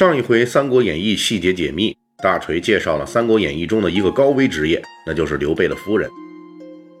上一回《三国演义》细节解密，大锤介绍了《三国演义》中的一个高危职业，那就是刘备的夫人。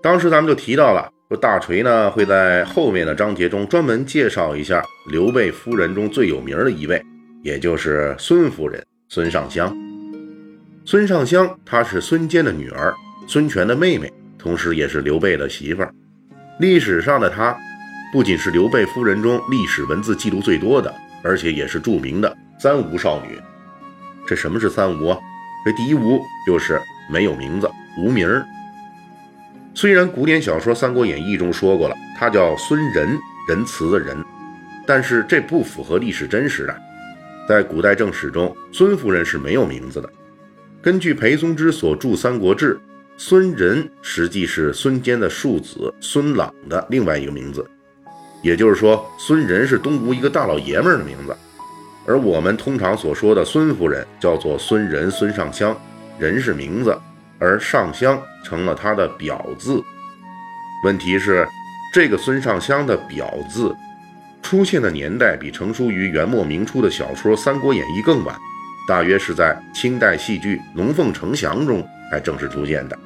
当时咱们就提到了，说大锤呢会在后面的章节中专门介绍一下刘备夫人中最有名的一位，也就是孙夫人孙尚香。孙尚香她是孙坚的女儿，孙权的妹妹，同时也是刘备的媳妇儿。历史上的她，不仅是刘备夫人中历史文字记录最多的，而且也是著名的。三无少女，这什么是三无啊？这第一无就是没有名字，无名儿。虽然古典小说《三国演义》中说过了，她叫孙仁，仁慈的仁，但是这不符合历史真实的。在古代正史中，孙夫人是没有名字的。根据裴松之所著《三国志》，孙仁实际是孙坚的庶子孙朗的另外一个名字，也就是说，孙仁是东吴一个大老爷们儿的名字。而我们通常所说的孙夫人叫做孙仁、孙尚香，仁是名字，而尚香成了他的表字。问题是，这个孙尚香的表字出现的年代比成书于元末明初的小说《三国演义》更晚，大约是在清代戏剧《龙凤呈祥》中才正式出现的。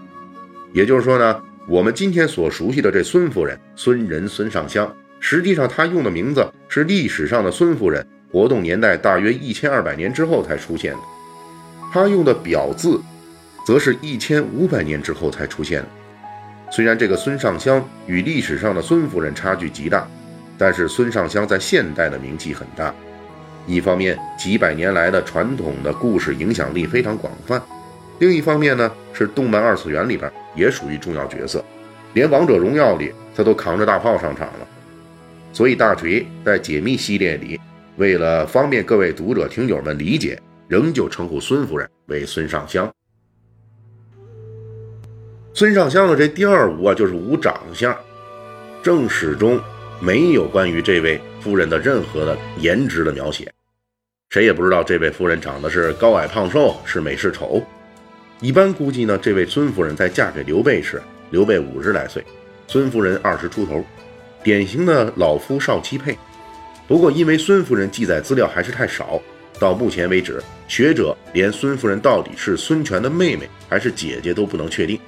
也就是说呢，我们今天所熟悉的这孙夫人孙仁、孙尚香，实际上她用的名字是历史上的孙夫人。活动年代大约一千二百年之后才出现的，他用的表字，则是一千五百年之后才出现的。虽然这个孙尚香与历史上的孙夫人差距极大，但是孙尚香在现代的名气很大。一方面，几百年来的传统的故事影响力非常广泛；另一方面呢，是动漫二次元里边也属于重要角色，连王者荣耀里他都扛着大炮上场了。所以大锤在解密系列里。为了方便各位读者听友们理解，仍旧称呼孙夫人为孙尚香。孙尚香的这第二无啊，就是无长相。正史中没有关于这位夫人的任何的颜值的描写，谁也不知道这位夫人长得是高矮胖瘦，是美是丑。一般估计呢，这位孙夫人在嫁给刘备时，刘备五十来岁，孙夫人二十出头，典型的老夫少妻配。不过，因为孙夫人记载资料还是太少，到目前为止，学者连孙夫人到底是孙权的妹妹还是姐姐都不能确定。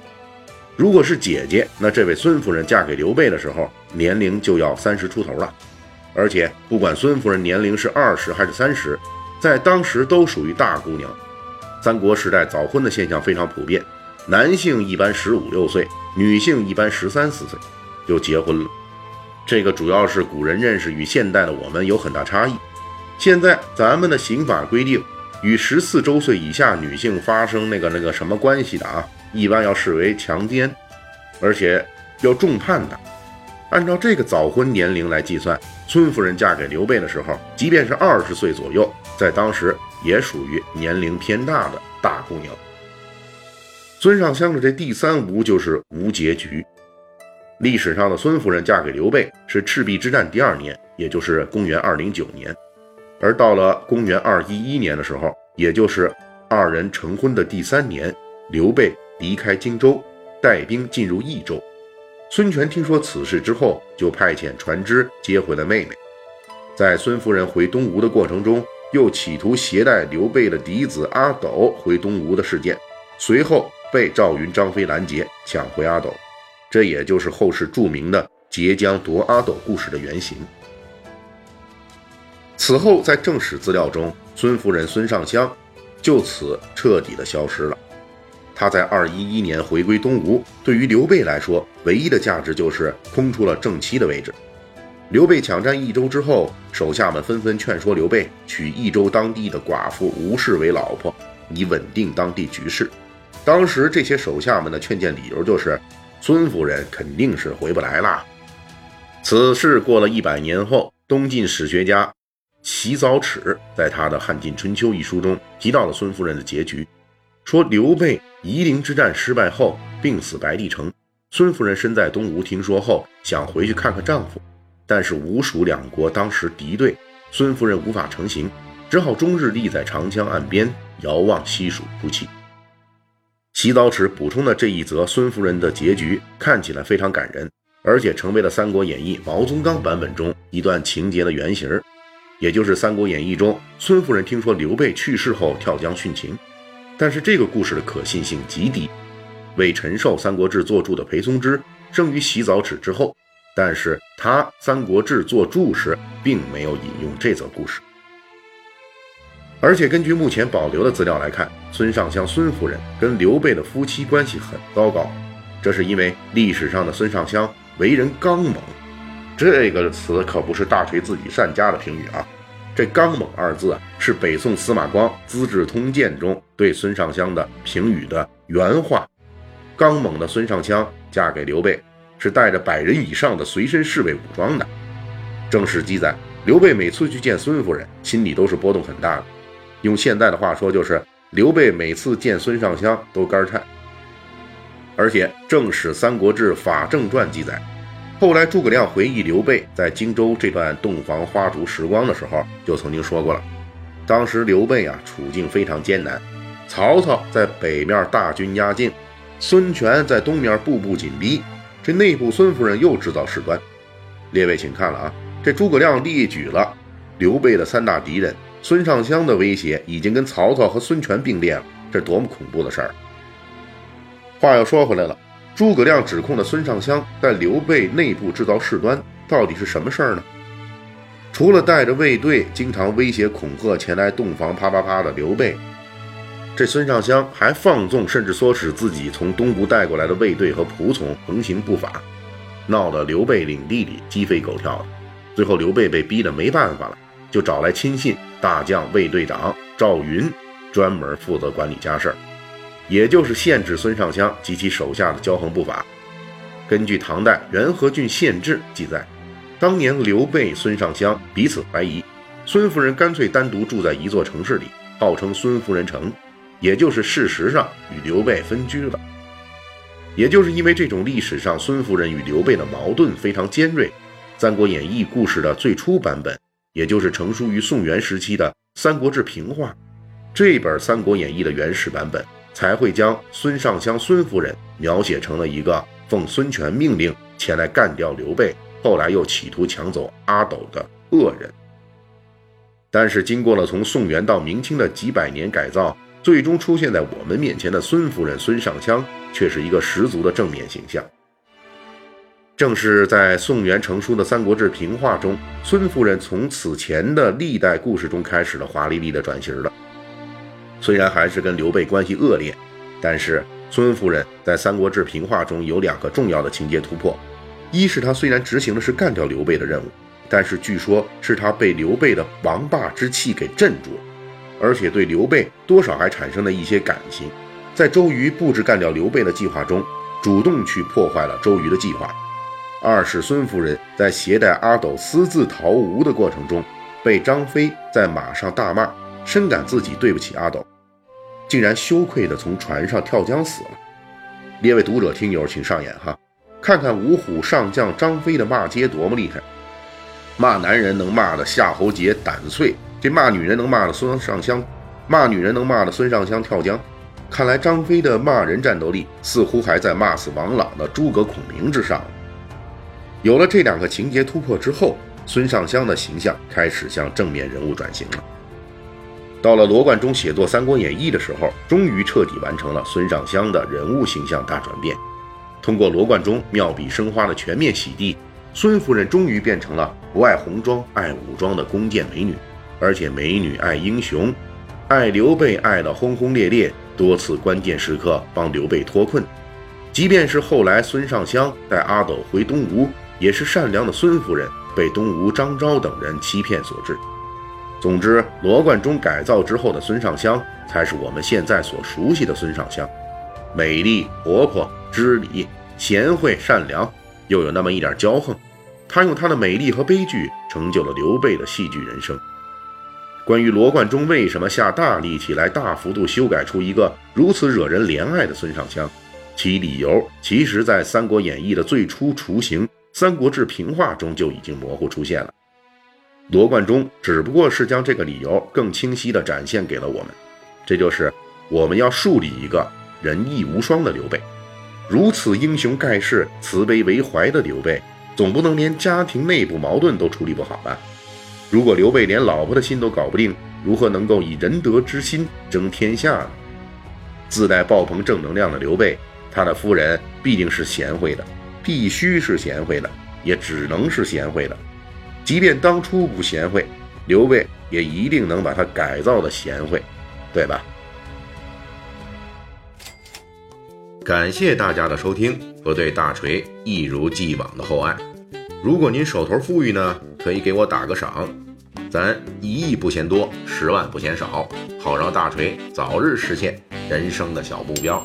如果是姐姐，那这位孙夫人嫁给刘备的时候，年龄就要三十出头了。而且，不管孙夫人年龄是二十还是三十，在当时都属于大姑娘。三国时代早婚的现象非常普遍，男性一般十五六岁，女性一般十三四岁就结婚了。这个主要是古人认识与现代的我们有很大差异。现在咱们的刑法规定，与十四周岁以下女性发生那个那个什么关系的啊，一般要视为强奸，而且要重判的。按照这个早婚年龄来计算，孙夫人嫁给刘备的时候，即便是二十岁左右，在当时也属于年龄偏大的大姑娘。孙尚香的这第三无就是无结局。历史上的孙夫人嫁给刘备是赤壁之战第二年，也就是公元二零九年，而到了公元二一一年的时候，也就是二人成婚的第三年，刘备离开荆州，带兵进入益州。孙权听说此事之后，就派遣船只接回了妹妹。在孙夫人回东吴的过程中，又企图携带刘备的嫡子阿斗回东吴的事件，随后被赵云、张飞拦截，抢回阿斗。这也就是后世著名的截江夺阿斗故事的原型。此后，在正史资料中，孙夫人孙尚香就此彻底的消失了。她在二一一年回归东吴，对于刘备来说，唯一的价值就是空出了正妻的位置。刘备抢占益州之后，手下们纷纷劝说刘备娶益州当地的寡妇吴氏为老婆，以稳定当地局势。当时这些手下们的劝谏理由就是。孙夫人肯定是回不来了。此事过了一百年后，东晋史学家洗澡尺在他的《汉晋春秋》一书中提到了孙夫人的结局，说刘备夷陵之战失败后病死白帝城，孙夫人身在东吴，听说后想回去看看丈夫，但是吴蜀两国当时敌对，孙夫人无法成行，只好终日立在长江岸边遥望西蜀哭泣。洗澡池补充的这一则孙夫人的结局看起来非常感人，而且成为了《三国演义》毛宗岗版本中一段情节的原型，也就是《三国演义》中孙夫人听说刘备去世后跳江殉情。但是这个故事的可信性极低。为陈寿《三国志》作注的裴松之生于洗澡池之后，但是他《三国志》作注时并没有引用这则故事。而且根据目前保留的资料来看，孙尚香孙夫人跟刘备的夫妻关系很糟糕，这是因为历史上的孙尚香为人刚猛，这个词可不是大锤自己善加的评语啊。这“刚猛”二字啊，是北宋司马光《资治通鉴》中对孙尚香的评语的原话。刚猛的孙尚香嫁给刘备，是带着百人以上的随身侍卫武装的。正史记载，刘备每次去见孙夫人，心里都是波动很大的。用现代的话说，就是刘备每次见孙尚香都肝颤。而且《正史三国志法正传》记载，后来诸葛亮回忆刘备在荆州这段洞房花烛时光的时候，就曾经说过了。当时刘备啊处境非常艰难，曹操在北面大军压境，孙权在东面步步紧逼，这内部孙夫人又制造事端。列位请看了啊，这诸葛亮列举了刘备的三大敌人。孙尚香的威胁已经跟曹操和孙权并列了，这多么恐怖的事儿！话又说回来了，诸葛亮指控的孙尚香在刘备内部制造事端，到底是什么事儿呢？除了带着卫队经常威胁恐吓前来洞房啪啪啪的刘备，这孙尚香还放纵甚至唆使自己从东吴带过来的卫队和仆从横行不法，闹得刘备领地里鸡飞狗跳的。最后刘备被逼得没办法了，就找来亲信。大将卫队长赵云专门负责管理家事儿，也就是限制孙尚香及其手下的骄横不法。根据唐代《元和郡县志》记载，当年刘备、孙尚香彼此怀疑，孙夫人干脆单独住在一座城市里，号称孙夫人城，也就是事实上与刘备分居了。也就是因为这种历史上孙夫人与刘备的矛盾非常尖锐，《三国演义》故事的最初版本。也就是成书于宋元时期的《三国志平话》，这本《三国演义》的原始版本，才会将孙尚香孙夫人描写成了一个奉孙权命令前来干掉刘备，后来又企图抢走阿斗的恶人。但是经过了从宋元到明清的几百年改造，最终出现在我们面前的孙夫人孙尚香，却是一个十足的正面形象。正是在宋元成书的《三国志平话》中，孙夫人从此前的历代故事中开始了华丽丽的转型了。虽然还是跟刘备关系恶劣，但是孙夫人在《三国志平话》中有两个重要的情节突破：一是她虽然执行的是干掉刘备的任务，但是据说是她被刘备的王霸之气给镇住了，而且对刘备多少还产生了一些感情，在周瑜布置干掉刘备的计划中，主动去破坏了周瑜的计划。二是孙夫人在携带阿斗私自逃吴的过程中，被张飞在马上大骂，深感自己对不起阿斗，竟然羞愧地从船上跳江死了。列位读者听友，请上演哈，看看五虎上将张飞的骂街多么厉害！骂男人能骂的夏侯杰胆碎，这骂女人能骂的孙尚香，骂女人能骂的孙尚香跳江。看来张飞的骂人战斗力似乎还在骂死王朗的诸葛孔明之上。有了这两个情节突破之后，孙尚香的形象开始向正面人物转型了。到了罗贯中写作《三国演义》的时候，终于彻底完成了孙尚香的人物形象大转变。通过罗贯中妙笔生花的全面洗涤，孙夫人终于变成了不爱红妆爱武装的弓箭美女，而且美女爱英雄，爱刘备爱得轰轰烈烈，多次关键时刻帮刘备脱困。即便是后来孙尚香带阿斗回东吴。也是善良的孙夫人被东吴张昭等人欺骗所致。总之，罗贯中改造之后的孙尚香才是我们现在所熟悉的孙尚香，美丽、活泼、知礼、贤惠、善良，又有那么一点骄横。她用她的美丽和悲剧成就了刘备的戏剧人生。关于罗贯中为什么下大力气来大幅度修改出一个如此惹人怜爱的孙尚香，其理由其实，在《三国演义》的最初雏形《三国志平话》中就已经模糊出现了。罗贯中只不过是将这个理由更清晰地展现给了我们，这就是我们要树立一个仁义无双的刘备。如此英雄盖世、慈悲为怀的刘备，总不能连家庭内部矛盾都处理不好吧？如果刘备连老婆的心都搞不定，如何能够以仁德之心争天下呢？自带爆棚正能量的刘备，他的夫人必定是贤惠的，必须是贤惠的，也只能是贤惠的。即便当初不贤惠，刘备也一定能把他改造的贤惠，对吧？感谢大家的收听和对大锤一如既往的厚爱。如果您手头富裕呢，可以给我打个赏，咱一亿不嫌多，十万不嫌少，好让大锤早日实现人生的小目标。